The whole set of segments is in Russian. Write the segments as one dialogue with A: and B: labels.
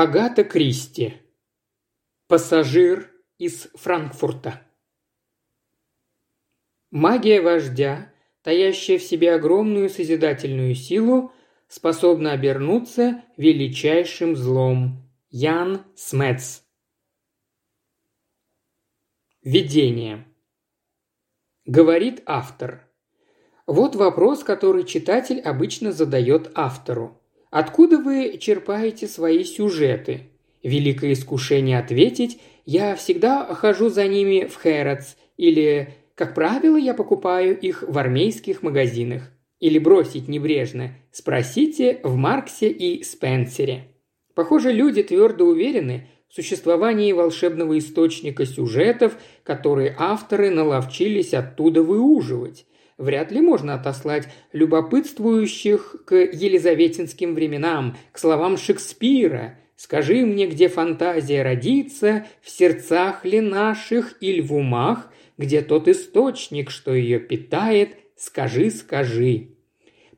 A: Агата Кристи. Пассажир из Франкфурта. Магия вождя, таящая в себе огромную созидательную силу, способна обернуться величайшим злом. Ян Смец. Введение. Говорит автор. Вот вопрос, который читатель обычно задает автору. Откуда вы черпаете свои сюжеты? Великое искушение ответить «Я всегда хожу за ними в Хэротс» или «Как правило, я покупаю их в армейских магазинах». Или бросить небрежно «Спросите в Марксе и Спенсере». Похоже, люди твердо уверены в существовании волшебного источника сюжетов, которые авторы наловчились оттуда выуживать. Вряд ли можно отослать любопытствующих к елизаветинским временам, к словам Шекспира. «Скажи мне, где фантазия родится, в сердцах ли наших или в умах, где тот источник, что ее питает, скажи, скажи».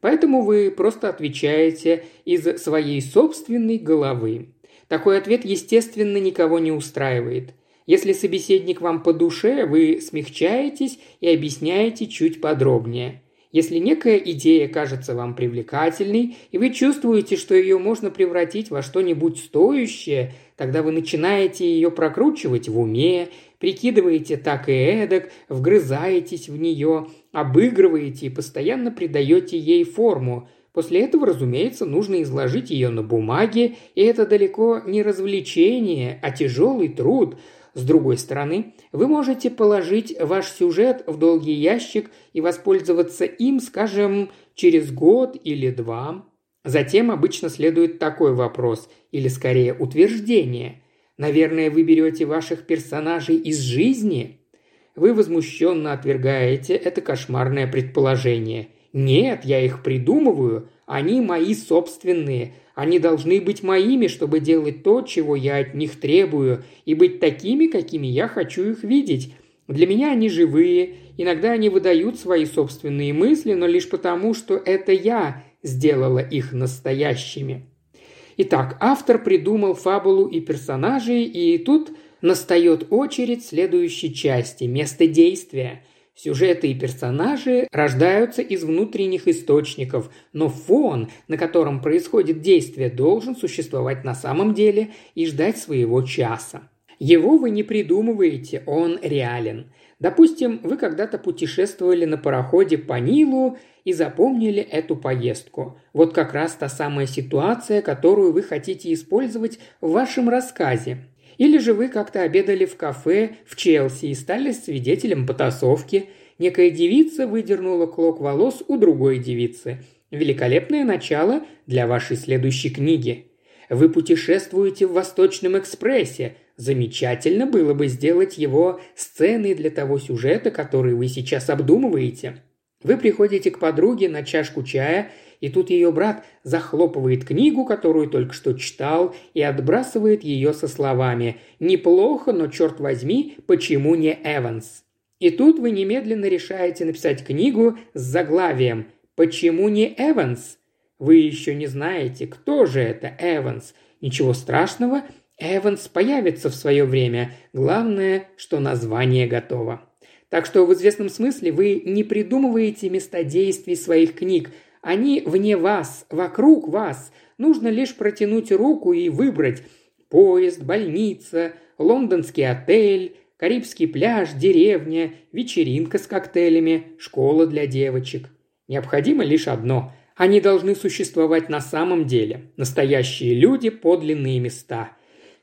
A: Поэтому вы просто отвечаете из своей собственной головы. Такой ответ, естественно, никого не устраивает. Если собеседник вам по душе, вы смягчаетесь и объясняете чуть подробнее. Если некая идея кажется вам привлекательной, и вы чувствуете, что ее можно превратить во что-нибудь стоящее, тогда вы начинаете ее прокручивать в уме, прикидываете так и эдак, вгрызаетесь в нее, обыгрываете и постоянно придаете ей форму. После этого, разумеется, нужно изложить ее на бумаге, и это далеко не развлечение, а тяжелый труд. С другой стороны, вы можете положить ваш сюжет в долгий ящик и воспользоваться им, скажем, через год или два. Затем обычно следует такой вопрос, или скорее утверждение. Наверное, вы берете ваших персонажей из жизни? Вы возмущенно отвергаете это кошмарное предположение. Нет, я их придумываю, они мои собственные. Они должны быть моими, чтобы делать то, чего я от них требую, и быть такими, какими я хочу их видеть. Для меня они живые, иногда они выдают свои собственные мысли, но лишь потому, что это я сделала их настоящими. Итак, автор придумал фабулу и персонажей, и тут настает очередь следующей части – место действия. Сюжеты и персонажи рождаются из внутренних источников, но фон, на котором происходит действие, должен существовать на самом деле и ждать своего часа. Его вы не придумываете, он реален. Допустим, вы когда-то путешествовали на пароходе по Нилу и запомнили эту поездку. Вот как раз та самая ситуация, которую вы хотите использовать в вашем рассказе. Или же вы как-то обедали в кафе в Челси и стали свидетелем потасовки. Некая девица выдернула клок волос у другой девицы. Великолепное начало для вашей следующей книги. Вы путешествуете в Восточном экспрессе. Замечательно было бы сделать его сценой для того сюжета, который вы сейчас обдумываете. Вы приходите к подруге на чашку чая и тут ее брат захлопывает книгу, которую только что читал, и отбрасывает ее со словами «Неплохо, но, черт возьми, почему не Эванс?» И тут вы немедленно решаете написать книгу с заглавием «Почему не Эванс?» Вы еще не знаете, кто же это Эванс. Ничего страшного, Эванс появится в свое время. Главное, что название готово. Так что в известном смысле вы не придумываете места действий своих книг, они вне вас, вокруг вас. Нужно лишь протянуть руку и выбрать поезд, больница, лондонский отель, Карибский пляж, деревня, вечеринка с коктейлями, школа для девочек. Необходимо лишь одно – они должны существовать на самом деле. Настоящие люди, подлинные места.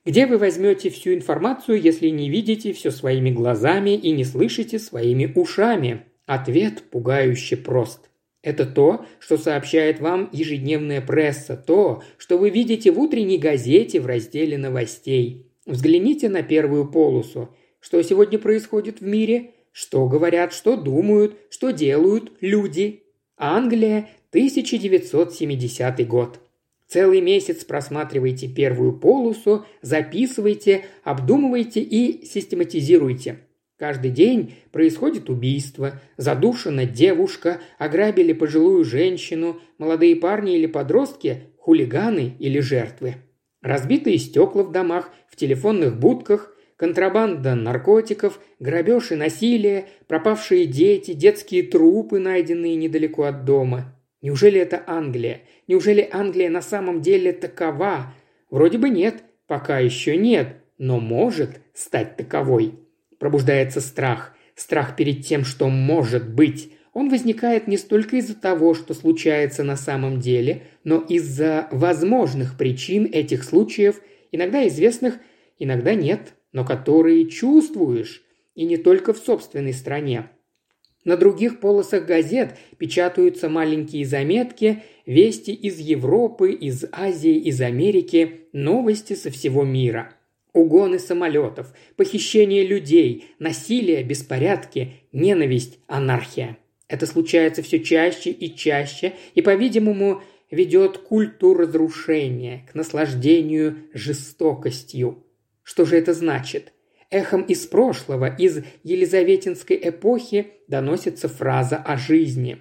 A: Где вы возьмете всю информацию, если не видите все своими глазами и не слышите своими ушами? Ответ пугающе прост. Это то, что сообщает вам ежедневная пресса, то, что вы видите в утренней газете в разделе новостей. Взгляните на первую полосу. Что сегодня происходит в мире? Что говорят, что думают, что делают люди? Англия, 1970 год. Целый месяц просматривайте первую полосу, записывайте, обдумывайте и систематизируйте. Каждый день происходит убийство, задушена девушка, ограбили пожилую женщину, молодые парни или подростки, хулиганы или жертвы. Разбитые стекла в домах, в телефонных будках, контрабанда наркотиков, грабеж и насилие, пропавшие дети, детские трупы, найденные недалеко от дома. Неужели это Англия? Неужели Англия на самом деле такова? Вроде бы нет, пока еще нет, но может стать таковой. Пробуждается страх. Страх перед тем, что может быть. Он возникает не столько из-за того, что случается на самом деле, но из-за возможных причин этих случаев, иногда известных, иногда нет, но которые чувствуешь, и не только в собственной стране. На других полосах газет печатаются маленькие заметки, вести из Европы, из Азии, из Америки, новости со всего мира. Угоны самолетов, похищение людей, насилие, беспорядки, ненависть, анархия. Это случается все чаще и чаще, и, по-видимому, ведет к культу разрушения, к наслаждению жестокостью. Что же это значит? Эхом из прошлого, из Елизаветинской эпохи, доносится фраза о жизни.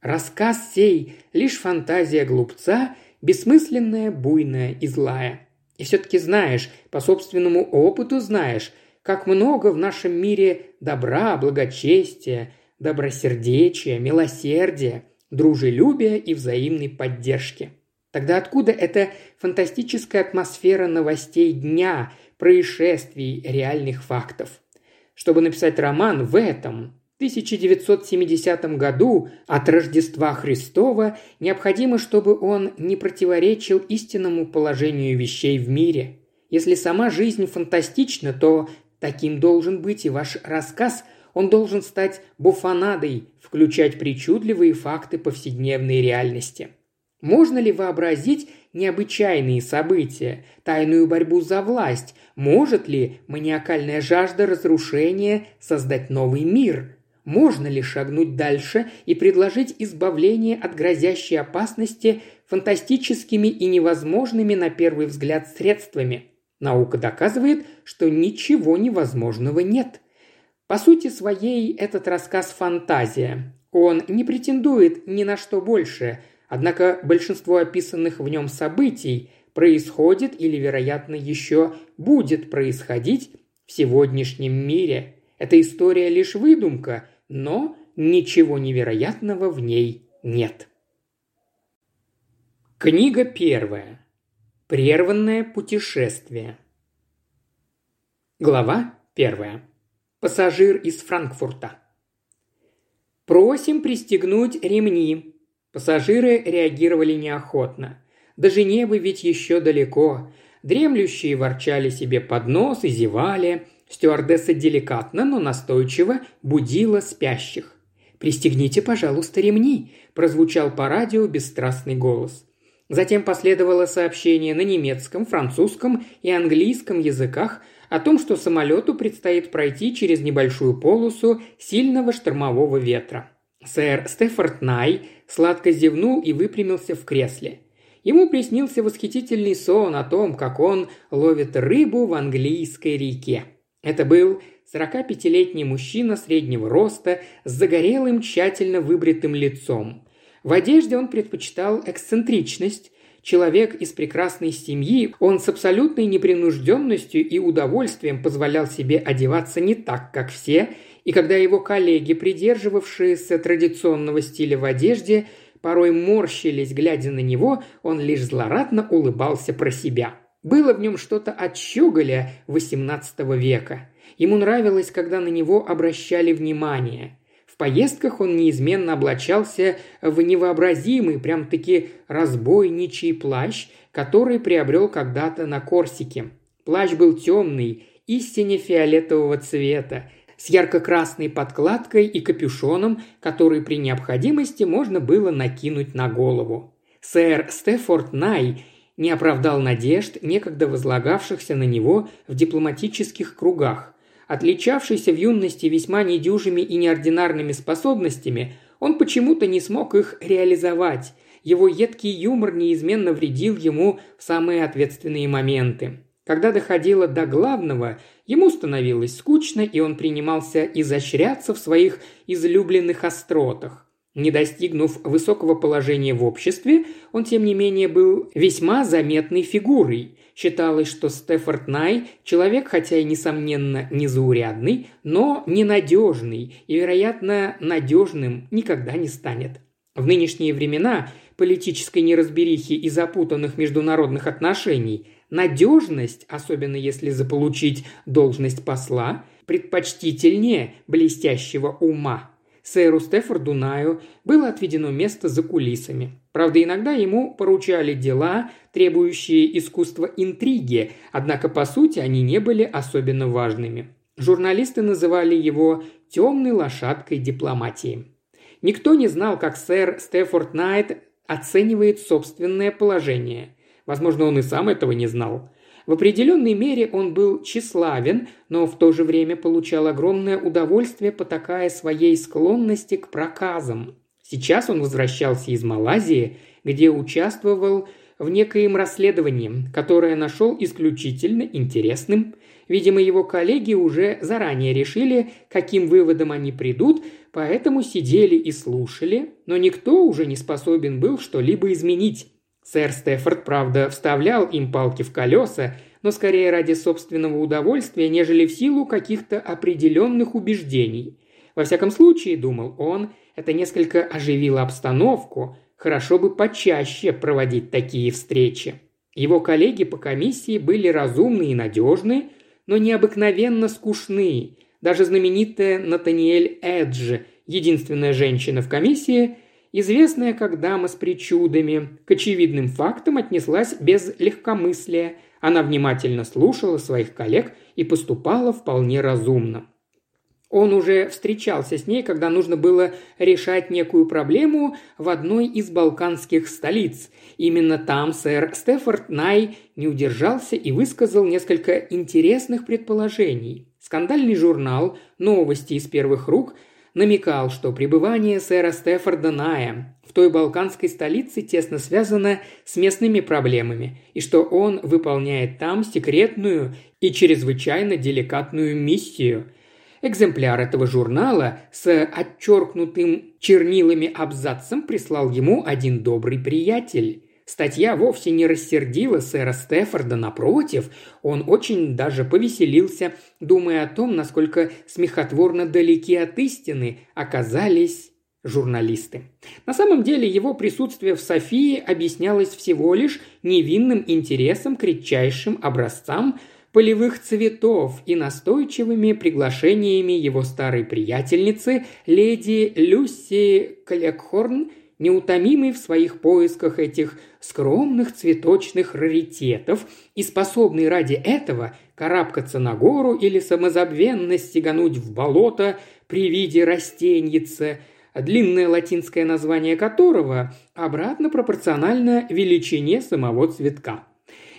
A: Рассказ сей – лишь фантазия глупца, бессмысленная, буйная и злая. И все-таки знаешь, по собственному опыту знаешь, как много в нашем мире добра, благочестия, добросердечия, милосердия, дружелюбия и взаимной поддержки. Тогда откуда эта фантастическая атмосфера новостей дня, происшествий, реальных фактов. Чтобы написать роман в этом, 1970 году от Рождества Христова необходимо, чтобы он не противоречил истинному положению вещей в мире. Если сама жизнь фантастична, то таким должен быть и ваш рассказ. Он должен стать буфанадой, включать причудливые факты повседневной реальности. Можно ли вообразить необычайные события, тайную борьбу за власть? Может ли маниакальная жажда разрушения создать новый мир? Можно ли шагнуть дальше и предложить избавление от грозящей опасности фантастическими и невозможными на первый взгляд средствами? Наука доказывает, что ничего невозможного нет. По сути своей этот рассказ – фантазия. Он не претендует ни на что больше – Однако большинство описанных в нем событий происходит или, вероятно, еще будет происходить в сегодняшнем мире. Эта история лишь выдумка, но ничего невероятного в ней нет. Книга первая. Прерванное путешествие. Глава первая. Пассажир из Франкфурта. Просим пристегнуть ремни. Пассажиры реагировали неохотно. До Женевы ведь еще далеко. Дремлющие ворчали себе под нос и зевали. Стюардесса деликатно, но настойчиво будила спящих. «Пристегните, пожалуйста, ремни», – прозвучал по радио бесстрастный голос. Затем последовало сообщение на немецком, французском и английском языках о том, что самолету предстоит пройти через небольшую полосу сильного штормового ветра. Сэр Стефорд Най сладко зевнул и выпрямился в кресле. Ему приснился восхитительный сон о том, как он ловит рыбу в английской реке. Это был 45-летний мужчина среднего роста с загорелым, тщательно выбритым лицом. В одежде он предпочитал эксцентричность. Человек из прекрасной семьи, он с абсолютной непринужденностью и удовольствием позволял себе одеваться не так, как все – и когда его коллеги, придерживавшиеся традиционного стиля в одежде, порой морщились, глядя на него, он лишь злорадно улыбался про себя. Было в нем что-то от щеголя XVIII века. Ему нравилось, когда на него обращали внимание. В поездках он неизменно облачался в невообразимый, прям-таки разбойничий плащ, который приобрел когда-то на Корсике. Плащ был темный, истине фиолетового цвета, с ярко-красной подкладкой и капюшоном, который при необходимости можно было накинуть на голову. Сэр Стефорд Най не оправдал надежд, некогда возлагавшихся на него в дипломатических кругах. Отличавшийся в юности весьма недюжими и неординарными способностями, он почему-то не смог их реализовать. Его едкий юмор неизменно вредил ему в самые ответственные моменты. Когда доходило до главного, ему становилось скучно, и он принимался изощряться в своих излюбленных остротах. Не достигнув высокого положения в обществе, он, тем не менее, был весьма заметной фигурой. Считалось, что Стефорд Най – человек, хотя и, несомненно, незаурядный, но ненадежный и, вероятно, надежным никогда не станет. В нынешние времена политической неразберихи и запутанных международных отношений надежность, особенно если заполучить должность посла, предпочтительнее блестящего ума. Сэру Стефорду Наю было отведено место за кулисами. Правда, иногда ему поручали дела, требующие искусства интриги, однако по сути они не были особенно важными. Журналисты называли его «темной лошадкой дипломатии». Никто не знал, как сэр Стефорд Найт оценивает собственное положение. Возможно, он и сам этого не знал. В определенной мере он был тщеславен, но в то же время получал огромное удовольствие, потакая своей склонности к проказам. Сейчас он возвращался из Малайзии, где участвовал в некоем расследовании, которое нашел исключительно интересным. Видимо, его коллеги уже заранее решили, каким выводом они придут, поэтому сидели и слушали, но никто уже не способен был что-либо изменить. Сэр Стефорд, правда, вставлял им палки в колеса, но скорее ради собственного удовольствия, нежели в силу каких-то определенных убеждений. Во всяком случае, думал он, это несколько оживило обстановку, хорошо бы почаще проводить такие встречи. Его коллеги по комиссии были разумны и надежны, но необыкновенно скучны. Даже знаменитая Натаниэль Эдж, единственная женщина в комиссии – известная как дама с причудами, к очевидным фактам отнеслась без легкомыслия. Она внимательно слушала своих коллег и поступала вполне разумно. Он уже встречался с ней, когда нужно было решать некую проблему в одной из балканских столиц. Именно там сэр Стефорд Най не удержался и высказал несколько интересных предположений. Скандальный журнал «Новости из первых рук» намекал, что пребывание сэра Стефорда Ная в той балканской столице тесно связано с местными проблемами, и что он выполняет там секретную и чрезвычайно деликатную миссию. Экземпляр этого журнала с отчеркнутым чернилами абзацем прислал ему один добрый приятель. Статья вовсе не рассердила сэра Стефорда, напротив, он очень даже повеселился, думая о том, насколько смехотворно далеки от истины оказались журналисты. На самом деле его присутствие в Софии объяснялось всего лишь невинным интересом к редчайшим образцам полевых цветов и настойчивыми приглашениями его старой приятельницы леди Люси Клекхорн неутомимый в своих поисках этих скромных цветочных раритетов и способный ради этого карабкаться на гору или самозабвенно стегануть в болото при виде растеньица, длинное латинское название которого обратно пропорционально величине самого цветка.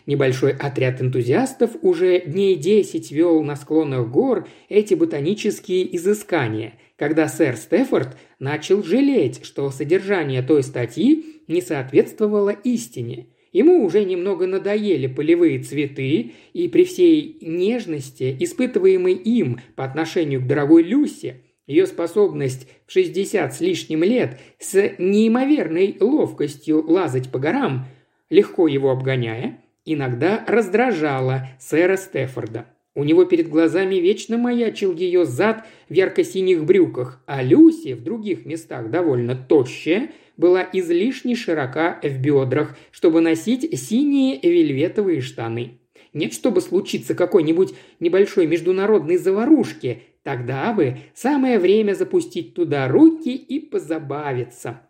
A: Небольшой отряд энтузиастов уже дней десять вел на склонах гор эти ботанические изыскания, когда сэр Стефорд начал жалеть, что содержание той статьи не соответствовало истине. Ему уже немного надоели полевые цветы, и при всей нежности, испытываемой им по отношению к дорогой Люсе, ее способность в 60 с лишним лет с неимоверной ловкостью лазать по горам, легко его обгоняя, иногда раздражала сэра Стефорда. У него перед глазами вечно маячил ее зад в ярко-синих брюках, а Люси в других местах довольно тощая, была излишне широка в бедрах, чтобы носить синие вельветовые штаны. Нет, чтобы случиться какой-нибудь небольшой международной заварушки, тогда бы самое время запустить туда руки и позабавиться.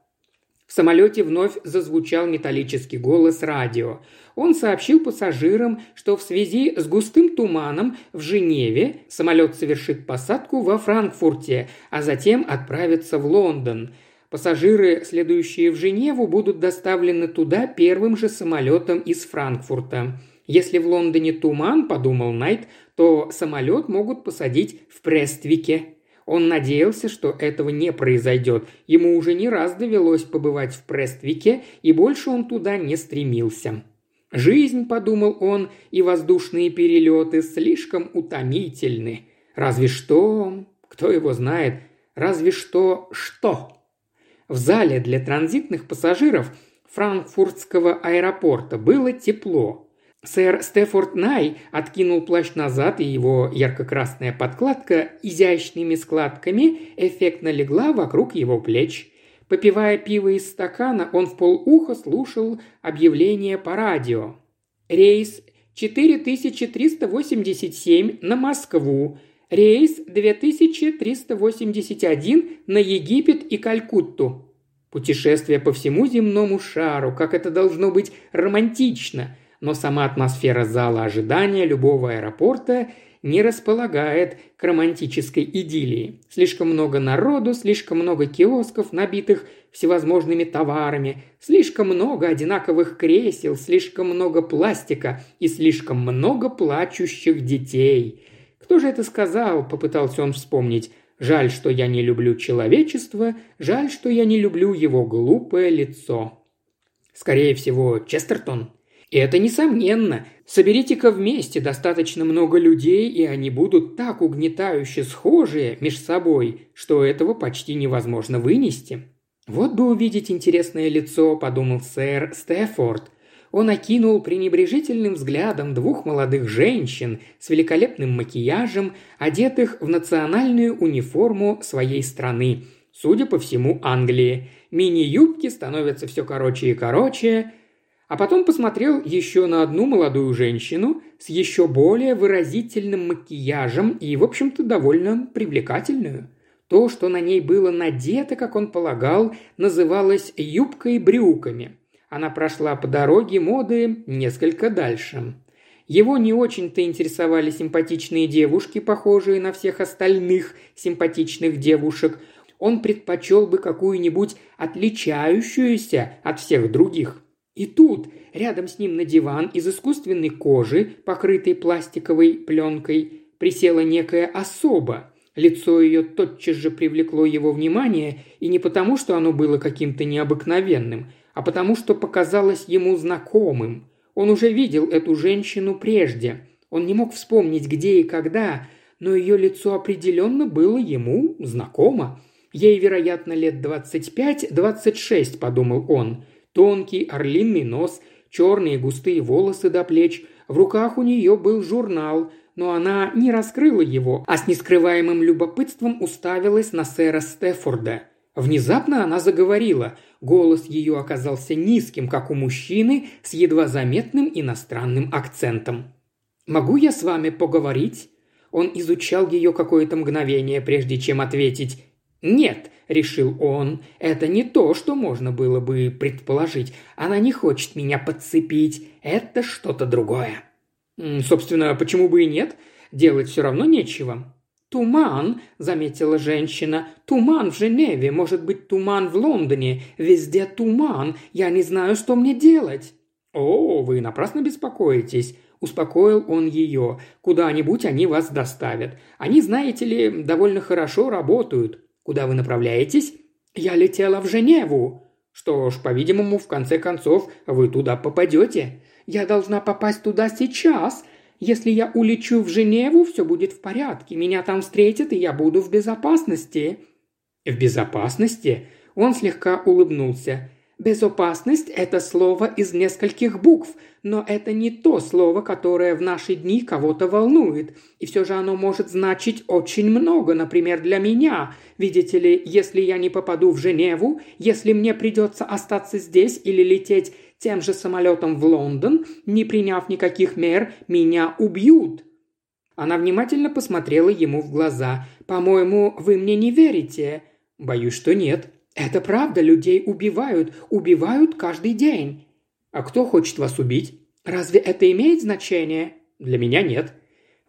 A: В самолете вновь зазвучал металлический голос радио. Он сообщил пассажирам, что в связи с густым туманом в Женеве самолет совершит посадку во Франкфурте, а затем отправится в Лондон. Пассажиры, следующие в Женеву, будут доставлены туда первым же самолетом из Франкфурта. Если в Лондоне туман, подумал Найт, то самолет могут посадить в Прествике. Он надеялся, что этого не произойдет. Ему уже не раз довелось побывать в Прествике, и больше он туда не стремился. Жизнь, подумал он, и воздушные перелеты слишком утомительны. Разве что... Кто его знает? Разве что что? В зале для транзитных пассажиров франкфуртского аэропорта было тепло. Сэр Стефорд Най откинул плащ назад, и его ярко-красная подкладка изящными складками эффектно легла вокруг его плеч. Попивая пиво из стакана, он в полуха слушал объявление по радио. Рейс 4387 на Москву, рейс 2381 на Египет и Калькутту. Путешествие по всему земному шару, как это должно быть романтично, но сама атмосфера зала ожидания любого аэропорта не располагает к романтической идиллии. Слишком много народу, слишком много киосков, набитых всевозможными товарами, слишком много одинаковых кресел, слишком много пластика и слишком много плачущих детей. Кто же это сказал, попытался он вспомнить. Жаль, что я не люблю человечество, жаль, что я не люблю его глупое лицо. Скорее всего, Честертон. Это несомненно. Соберите-ка вместе достаточно много людей, и они будут так угнетающе схожие между собой, что этого почти невозможно вынести. «Вот бы увидеть интересное лицо», – подумал сэр Стефорд. Он окинул пренебрежительным взглядом двух молодых женщин с великолепным макияжем, одетых в национальную униформу своей страны, судя по всему, Англии. Мини-юбки становятся все короче и короче, а потом посмотрел еще на одну молодую женщину с еще более выразительным макияжем и, в общем-то, довольно привлекательную. То, что на ней было надето, как он полагал, называлось юбкой-брюками. Она прошла по дороге моды несколько дальше. Его не очень-то интересовали симпатичные девушки, похожие на всех остальных симпатичных девушек. Он предпочел бы какую-нибудь отличающуюся от всех других. И тут, рядом с ним на диван из искусственной кожи, покрытой пластиковой пленкой, присела некая особа. Лицо ее тотчас же привлекло его внимание, и не потому, что оно было каким-то необыкновенным, а потому, что показалось ему знакомым. Он уже видел эту женщину прежде. Он не мог вспомнить, где и когда, но ее лицо определенно было ему знакомо. Ей, вероятно, лет 25-26, подумал он. Тонкий орлиный нос, черные густые волосы до плеч. В руках у нее был журнал, но она не раскрыла его, а с нескрываемым любопытством уставилась на сэра Стефорда. Внезапно она заговорила. Голос ее оказался низким, как у мужчины, с едва заметным иностранным акцентом. «Могу я с вами поговорить?» Он изучал ее какое-то мгновение, прежде чем ответить «Нет», – решил он, – «это не то, что можно было бы предположить. Она не хочет меня подцепить. Это что-то другое». «Собственно, почему бы и нет? Делать все равно нечего». «Туман», – заметила женщина. «Туман в Женеве, может быть, туман в Лондоне. Везде туман. Я не знаю, что мне делать». «О, вы напрасно беспокоитесь», – успокоил он ее. «Куда-нибудь они вас доставят. Они, знаете ли, довольно хорошо работают. Куда вы направляетесь?» «Я летела в Женеву». «Что ж, по-видимому, в конце концов, вы туда попадете». «Я должна попасть туда сейчас. Если я улечу в Женеву, все будет в порядке. Меня там встретят, и я буду в безопасности». «В безопасности?» Он слегка улыбнулся. Безопасность – это слово из нескольких букв, но это не то слово, которое в наши дни кого-то волнует. И все же оно может значить очень много, например, для меня. Видите ли, если я не попаду в Женеву, если мне придется остаться здесь или лететь тем же самолетом в Лондон, не приняв никаких мер, меня убьют. Она внимательно посмотрела ему в глаза. «По-моему, вы мне не верите?» «Боюсь, что нет», это правда, людей убивают, убивают каждый день. А кто хочет вас убить? Разве это имеет значение? Для меня нет.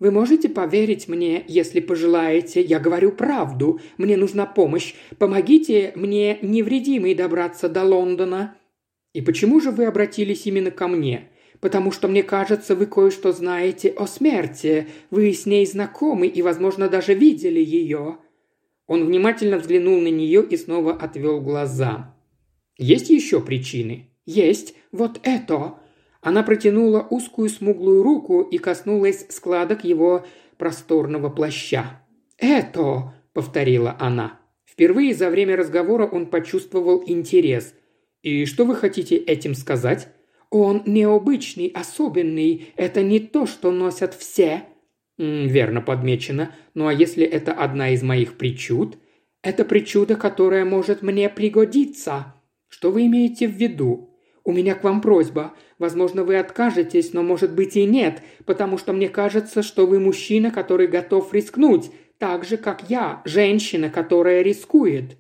A: Вы можете поверить мне, если пожелаете. Я говорю правду. Мне нужна помощь. Помогите мне, невредимый, добраться до Лондона. И почему же вы обратились именно ко мне? Потому что мне кажется, вы кое-что знаете о смерти. Вы с ней знакомы и, возможно, даже видели ее. Он внимательно взглянул на нее и снова отвел глаза. «Есть еще причины?» «Есть. Вот это!» Она протянула узкую смуглую руку и коснулась складок его просторного плаща. «Это!» – повторила она. Впервые за время разговора он почувствовал интерес. «И что вы хотите этим сказать?» «Он необычный, особенный. Это не то, что носят все». «Верно подмечено. Ну а если это одна из моих причуд?» «Это причуда, которая может мне пригодиться». «Что вы имеете в виду?» «У меня к вам просьба. Возможно, вы откажетесь, но, может быть, и нет, потому что мне кажется, что вы мужчина, который готов рискнуть, так же, как я, женщина, которая рискует».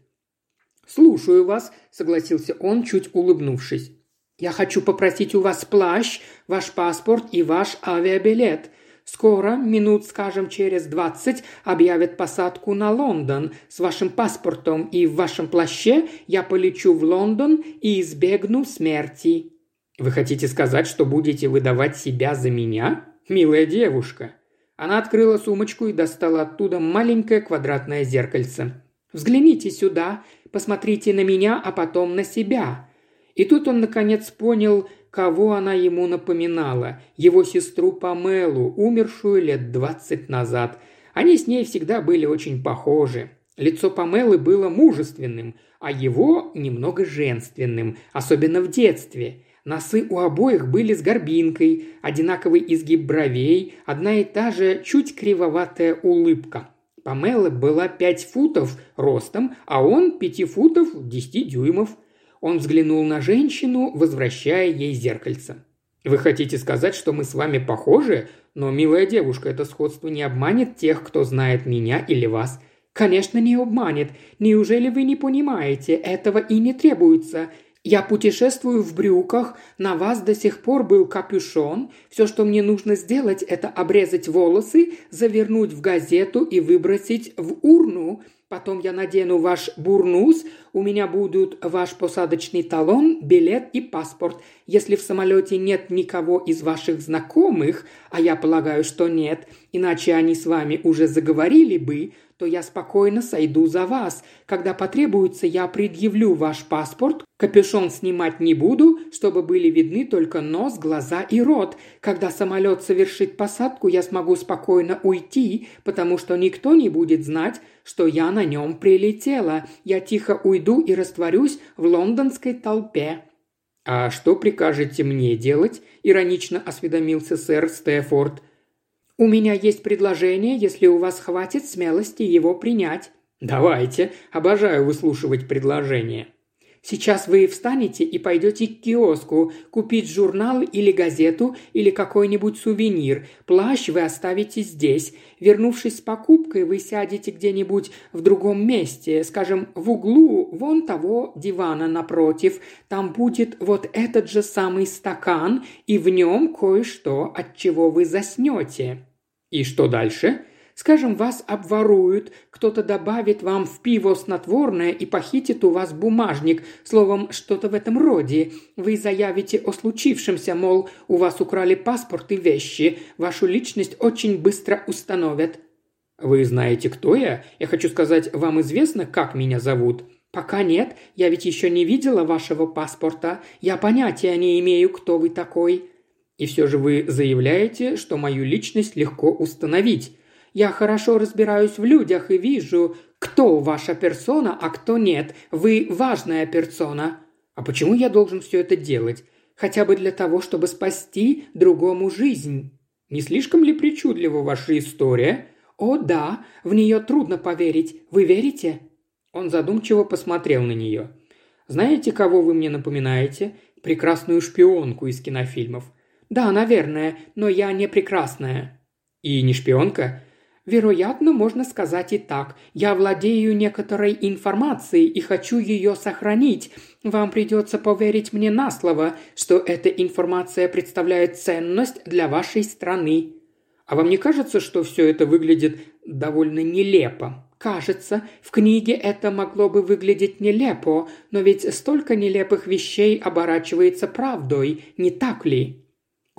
A: «Слушаю вас», — согласился он, чуть улыбнувшись. «Я хочу попросить у вас плащ, ваш паспорт и ваш авиабилет. Скоро, минут, скажем, через двадцать, объявят посадку на Лондон. С вашим паспортом и в вашем плаще я полечу в Лондон и избегну смерти». «Вы хотите сказать, что будете выдавать себя за меня, милая девушка?» Она открыла сумочку и достала оттуда маленькое квадратное зеркальце. «Взгляните сюда, посмотрите на меня, а потом на себя». И тут он, наконец, понял, кого она ему напоминала – его сестру Памелу, умершую лет двадцать назад. Они с ней всегда были очень похожи. Лицо Памелы было мужественным, а его немного женственным, особенно в детстве. Носы у обоих были с горбинкой, одинаковый изгиб бровей, одна и та же чуть кривоватая улыбка. Памела была пять футов ростом, а он пяти футов десяти дюймов. Он взглянул на женщину, возвращая ей зеркальце. «Вы хотите сказать, что мы с вами похожи? Но, милая девушка, это сходство не обманет тех, кто знает меня или вас. «Конечно, не обманет. Неужели вы не понимаете? Этого и не требуется. Я путешествую в брюках, на вас до сих пор был капюшон. Все, что мне нужно сделать, это обрезать волосы, завернуть в газету и выбросить в урну. Потом я надену ваш бурнус, у меня будут ваш посадочный талон, билет и паспорт. Если в самолете нет никого из ваших знакомых, а я полагаю, что нет, иначе они с вами уже заговорили бы, то я спокойно сойду за вас. Когда потребуется, я предъявлю ваш паспорт, капюшон снимать не буду, чтобы были видны только нос, глаза и рот. Когда самолет совершит посадку, я смогу спокойно уйти, потому что никто не будет знать, что я на нем прилетела. Я тихо уйду и растворюсь в лондонской толпе». «А что прикажете мне делать?» – иронично осведомился сэр Стефорд – у меня есть предложение, если у вас хватит смелости его принять». «Давайте. Обожаю выслушивать предложения». Сейчас вы встанете и пойдете к киоску, купить журнал или газету или какой-нибудь сувенир. Плащ вы оставите здесь. Вернувшись с покупкой, вы сядете где-нибудь в другом месте, скажем, в углу вон того дивана напротив. Там будет вот этот же самый стакан, и в нем кое-что, от чего вы заснете. И что дальше? Скажем, вас обворуют, кто-то добавит вам в пиво снотворное и похитит у вас бумажник, словом, что-то в этом роде. Вы заявите о случившемся, мол, у вас украли паспорт и вещи, вашу личность очень быстро установят. Вы знаете, кто я? Я хочу сказать, вам известно, как меня зовут? «Пока нет. Я ведь еще не видела вашего паспорта. Я понятия не имею, кто вы такой». И все же вы заявляете, что мою личность легко установить. Я хорошо разбираюсь в людях и вижу, кто ваша персона, а кто нет. Вы важная персона. А почему я должен все это делать? Хотя бы для того, чтобы спасти другому жизнь. Не слишком ли причудлива ваша история? О, да, в нее трудно поверить. Вы верите? Он задумчиво посмотрел на нее. Знаете, кого вы мне напоминаете? Прекрасную шпионку из кинофильмов. «Да, наверное, но я не прекрасная». «И не шпионка?» «Вероятно, можно сказать и так. Я владею некоторой информацией и хочу ее сохранить. Вам придется поверить мне на слово, что эта информация представляет ценность для вашей страны». «А вам не кажется, что все это выглядит довольно нелепо?» Кажется, в книге это могло бы выглядеть нелепо, но ведь столько нелепых вещей оборачивается правдой, не так ли?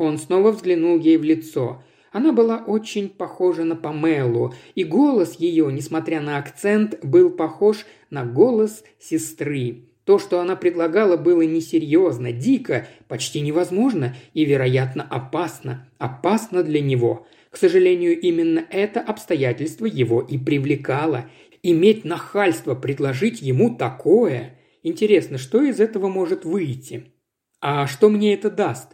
A: Он снова взглянул ей в лицо. Она была очень похожа на Памелу, и голос ее, несмотря на акцент, был похож на голос сестры. То, что она предлагала, было несерьезно, дико, почти невозможно и, вероятно, опасно. Опасно для него. К сожалению, именно это обстоятельство его и привлекало. Иметь нахальство предложить ему такое. Интересно, что из этого может выйти? А что мне это даст?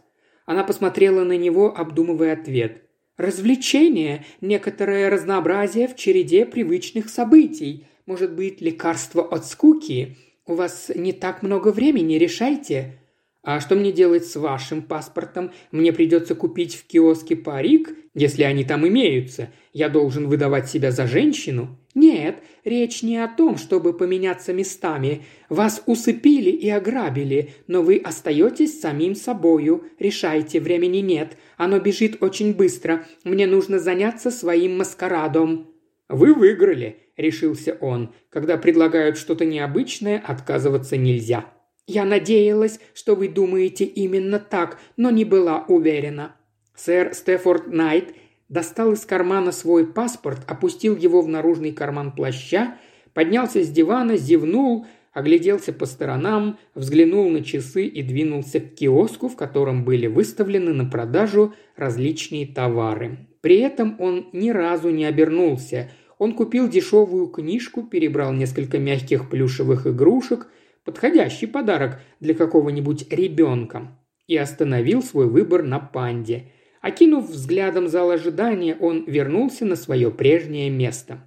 A: Она посмотрела на него, обдумывая ответ. Развлечение, некоторое разнообразие в череде привычных событий. Может быть, лекарство от скуки? У вас не так много времени, решайте. А что мне делать с вашим паспортом? Мне придется купить в киоске парик, если они там имеются. Я должен выдавать себя за женщину? Нет, речь не о том, чтобы поменяться местами. Вас усыпили и ограбили, но вы остаетесь самим собою. Решайте, времени нет. Оно бежит очень быстро. Мне нужно заняться своим маскарадом. Вы выиграли, решился он. Когда предлагают что-то необычное, отказываться нельзя. Я надеялась, что вы думаете именно так, но не была уверена». Сэр Стефорд Найт достал из кармана свой паспорт, опустил его в наружный карман плаща, поднялся с дивана, зевнул, огляделся по сторонам, взглянул на часы и двинулся к киоску, в котором были выставлены на продажу различные товары. При этом он ни разу не обернулся. Он купил дешевую книжку, перебрал несколько мягких плюшевых игрушек – подходящий подарок для какого-нибудь ребенка, и остановил свой выбор на панде. Окинув взглядом зал ожидания, он вернулся на свое прежнее место.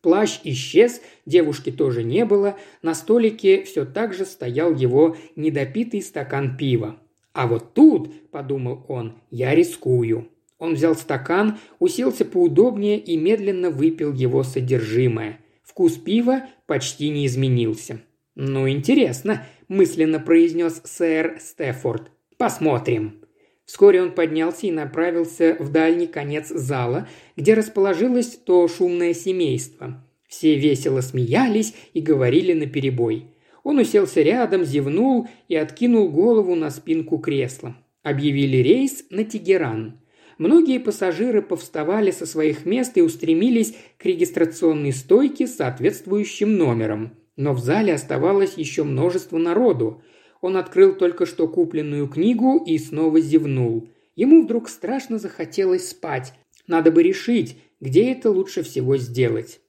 A: Плащ исчез, девушки тоже не было, на столике все так же стоял его недопитый стакан пива. «А вот тут», – подумал он, – «я рискую». Он взял стакан, уселся поудобнее и медленно выпил его содержимое. Вкус пива почти не изменился. «Ну, интересно», – мысленно произнес сэр Стефорд. «Посмотрим». Вскоре он поднялся и направился в дальний конец зала, где расположилось то шумное семейство. Все весело смеялись и говорили наперебой. Он уселся рядом, зевнул и откинул голову на спинку кресла. Объявили рейс на Тегеран. Многие пассажиры повставали со своих мест и устремились к регистрационной стойке с соответствующим номером – но в зале оставалось еще множество народу. Он открыл только что купленную книгу и снова зевнул. Ему вдруг страшно захотелось спать. Надо бы решить, где это лучше всего сделать.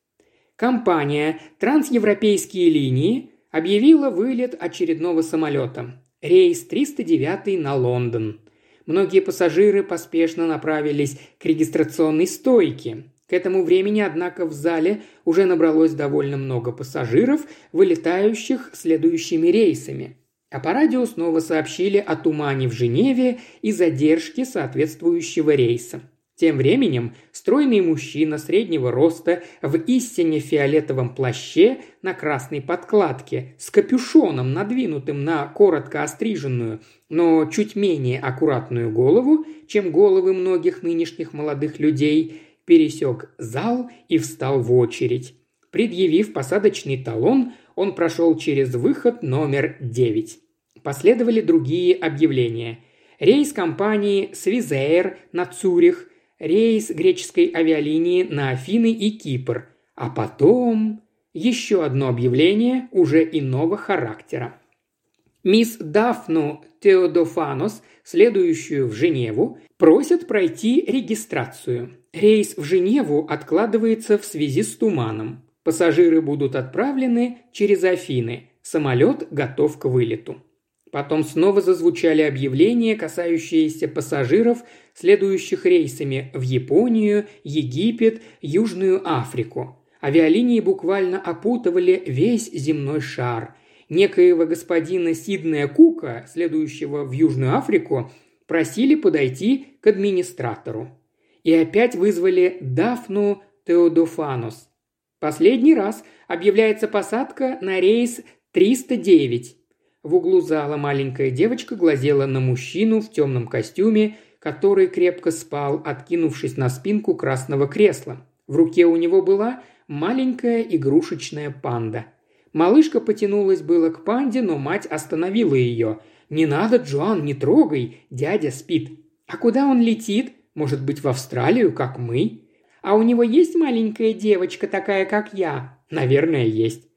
A: Компания «Трансевропейские линии» объявила вылет очередного самолета. Рейс 309 на Лондон. Многие пассажиры поспешно направились к регистрационной стойке. К этому времени, однако, в зале уже набралось довольно много пассажиров, вылетающих следующими рейсами. А по радио снова сообщили о тумане в Женеве и задержке соответствующего рейса. Тем временем стройный мужчина среднего роста в истине фиолетовом плаще на красной подкладке с капюшоном, надвинутым на коротко остриженную, но чуть менее аккуратную голову, чем головы многих нынешних молодых людей, пересек зал и встал в очередь. Предъявив посадочный талон, он прошел через выход номер 9. Последовали другие объявления. Рейс компании «Свизеер» на Цюрих, рейс греческой авиалинии на Афины и Кипр. А потом еще одно объявление уже иного характера. Мисс Дафну Теодофанос, следующую в Женеву, просят пройти регистрацию. Рейс в Женеву откладывается в связи с туманом. Пассажиры будут отправлены через Афины. Самолет готов к вылету. Потом снова зазвучали объявления, касающиеся пассажиров, следующих рейсами в Японию, Египет, Южную Африку. Авиалинии буквально опутывали весь земной шар. Некоего господина Сиднея Кука, следующего в Южную Африку, просили подойти к администратору и опять вызвали Дафну Теодофанус. Последний раз объявляется посадка на рейс 309. В углу зала маленькая девочка глазела на мужчину в темном костюме, который крепко спал, откинувшись на спинку красного кресла. В руке у него была маленькая игрушечная панда. Малышка потянулась было к панде, но мать остановила ее. «Не надо, Джоан, не трогай, дядя спит». «А куда он летит?» Может быть, в Австралию, как мы? А у него есть маленькая девочка, такая, как я? Наверное, есть.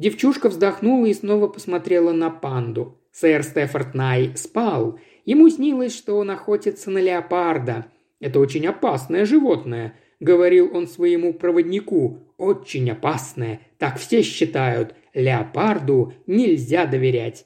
A: Девчушка вздохнула и снова посмотрела на панду. Сэр Стефорд Най спал. Ему снилось, что он охотится на леопарда. Это очень опасное животное. говорил он своему проводнику, – «очень опасное, так все считают, леопарду нельзя доверять».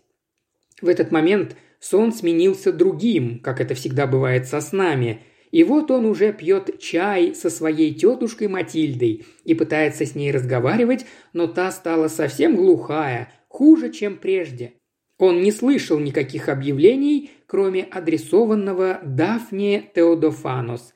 A: В этот момент сон сменился другим, как это всегда бывает со снами – и вот он уже пьет чай со своей тетушкой Матильдой и пытается с ней разговаривать, но та стала совсем глухая, хуже, чем прежде. Он не слышал никаких объявлений, кроме адресованного Дафне Теодофанос.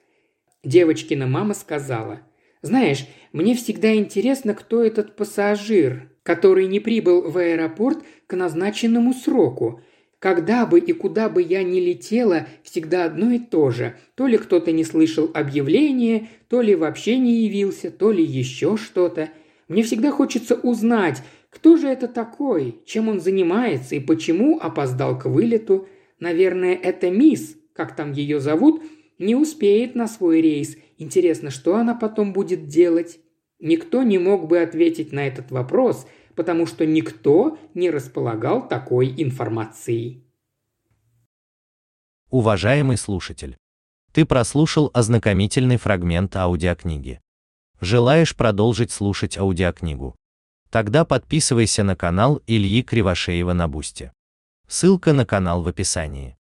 A: Девочкина мама сказала, «Знаешь, мне всегда интересно, кто этот пассажир, который не прибыл в аэропорт к назначенному сроку. Когда бы и куда бы я ни летела, всегда одно и то же. То ли кто-то не слышал объявления, то ли вообще не явился, то ли еще что-то. Мне всегда хочется узнать, кто же это такой, чем он занимается и почему опоздал к вылету. Наверное, это мисс, как там ее зовут, не успеет на свой рейс. Интересно, что она потом будет делать? Никто не мог бы ответить на этот вопрос – потому что никто не располагал такой информацией.
B: Уважаемый слушатель, ты прослушал ознакомительный фрагмент аудиокниги. Желаешь продолжить слушать аудиокнигу? Тогда подписывайся на канал Ильи Кривошеева на Бусте. Ссылка на канал в описании.